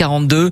42,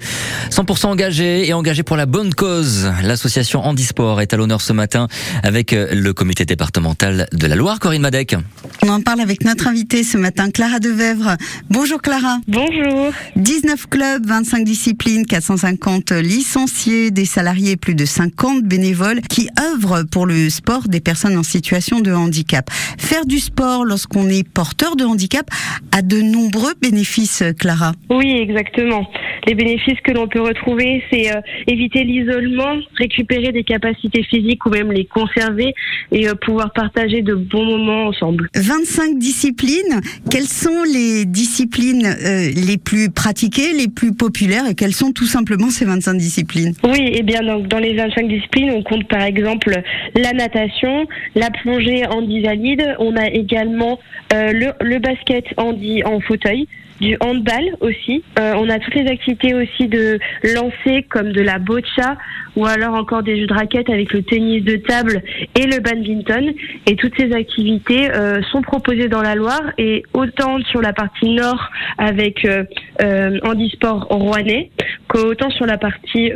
100% engagé et engagé pour la bonne cause. L'association Handisport est à l'honneur ce matin avec euh, le comité départemental de la Loire, Corinne Madec. On en parle avec notre invitée ce matin, Clara Devèvre. Bonjour Clara. Bonjour. 19 clubs, 25 disciplines, 450 licenciés, des salariés et plus de 50 bénévoles qui œuvrent pour le sport des personnes en situation de handicap. Faire du sport lorsqu'on est porteur de handicap a de nombreux bénéfices, Clara. Oui, exactement. Les bénéfices que l'on peut retrouver, c'est euh, éviter l'isolement, récupérer des capacités physiques ou même les conserver et euh, pouvoir partager de bons moments ensemble. 25 disciplines. Quelles sont les disciplines euh, les plus pratiquées, les plus populaires et quelles sont tout simplement ces 25 disciplines? Oui, et eh bien donc dans les 25 disciplines, on compte par exemple la natation, la plongée en valide, on a également le, le basket en, en fauteuil, du handball aussi. Euh, on a toutes les activités aussi de lancer comme de la boccia ou alors encore des jeux de raquettes avec le tennis de table et le badminton. Et toutes ces activités euh, sont proposées dans la Loire et autant sur la partie nord avec euh, euh handisport rouennais qu'autant sur la partie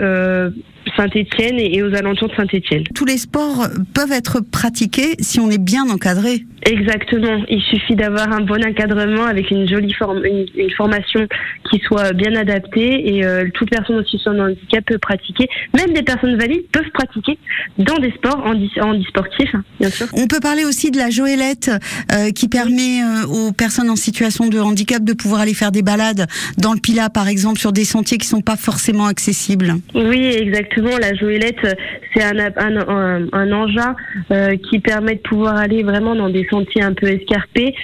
Saint-Étienne et aux alentours de Saint-Étienne. Tous les sports peuvent être pratiqués si on est bien encadré. Exactement. Il suffit d'avoir un bon encadrement avec une jolie forme, une, formation qui soit bien adaptée et euh, toute personne en situation de handicap peut pratiquer. Même des personnes valides peuvent pratiquer dans des sports handisportifs, hein, bien sûr. On peut parler aussi de la joëlette euh, qui permet euh, aux personnes en situation de handicap de pouvoir aller faire des balades dans le Pila, par exemple, sur des sentiers qui sont pas forcément accessibles. Oui, exactement. La joëlette, c'est un, un, un, engin qui permet de pouvoir aller vraiment dans des sentiers un peu escarpés,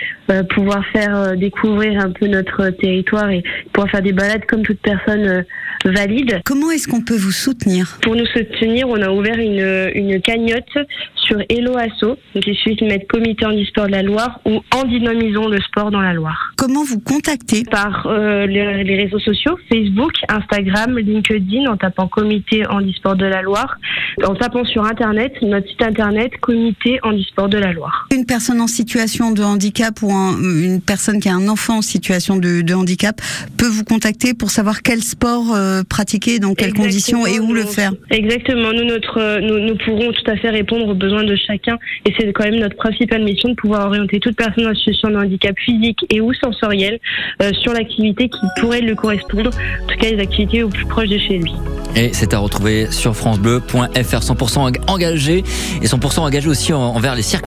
pouvoir faire découvrir un peu notre territoire et pouvoir faire des balades comme toute personne euh, valide. Comment est-ce qu'on peut vous soutenir? Pour nous soutenir, on a ouvert une, une cagnotte sur Hello Asso. Donc il suffit de mettre Comité Handisport de la Loire ou En dynamisons le sport dans la Loire. Comment vous contacter Par les, les, réseaux sociaux, Facebook, Instagram, LinkedIn, en tapant Comité Handisport de la Loire. En tapant sur Internet, notre site Internet, Comité Handisport de la Loire. Une personne en situation de handicap ou une personne qui a un enfant en situation de, handicap peut vous contacter pour savoir quel sport euh, pratiquer, dans quelles conditions et où le faire. Exactement. Nous, notre, nous, pourrons tout à fait répondre aux besoins de chacun et c'est quand même notre principale mission de pouvoir orienter toute personne en situation de handicap physique et ou sensoriel euh, sur l'activité qui pourrait lui correspondre, en tout cas les activités au plus proche de chez lui. Et c'est à retrouver sur francebleu.fr 100% engagé et 100% engagé aussi envers les cirques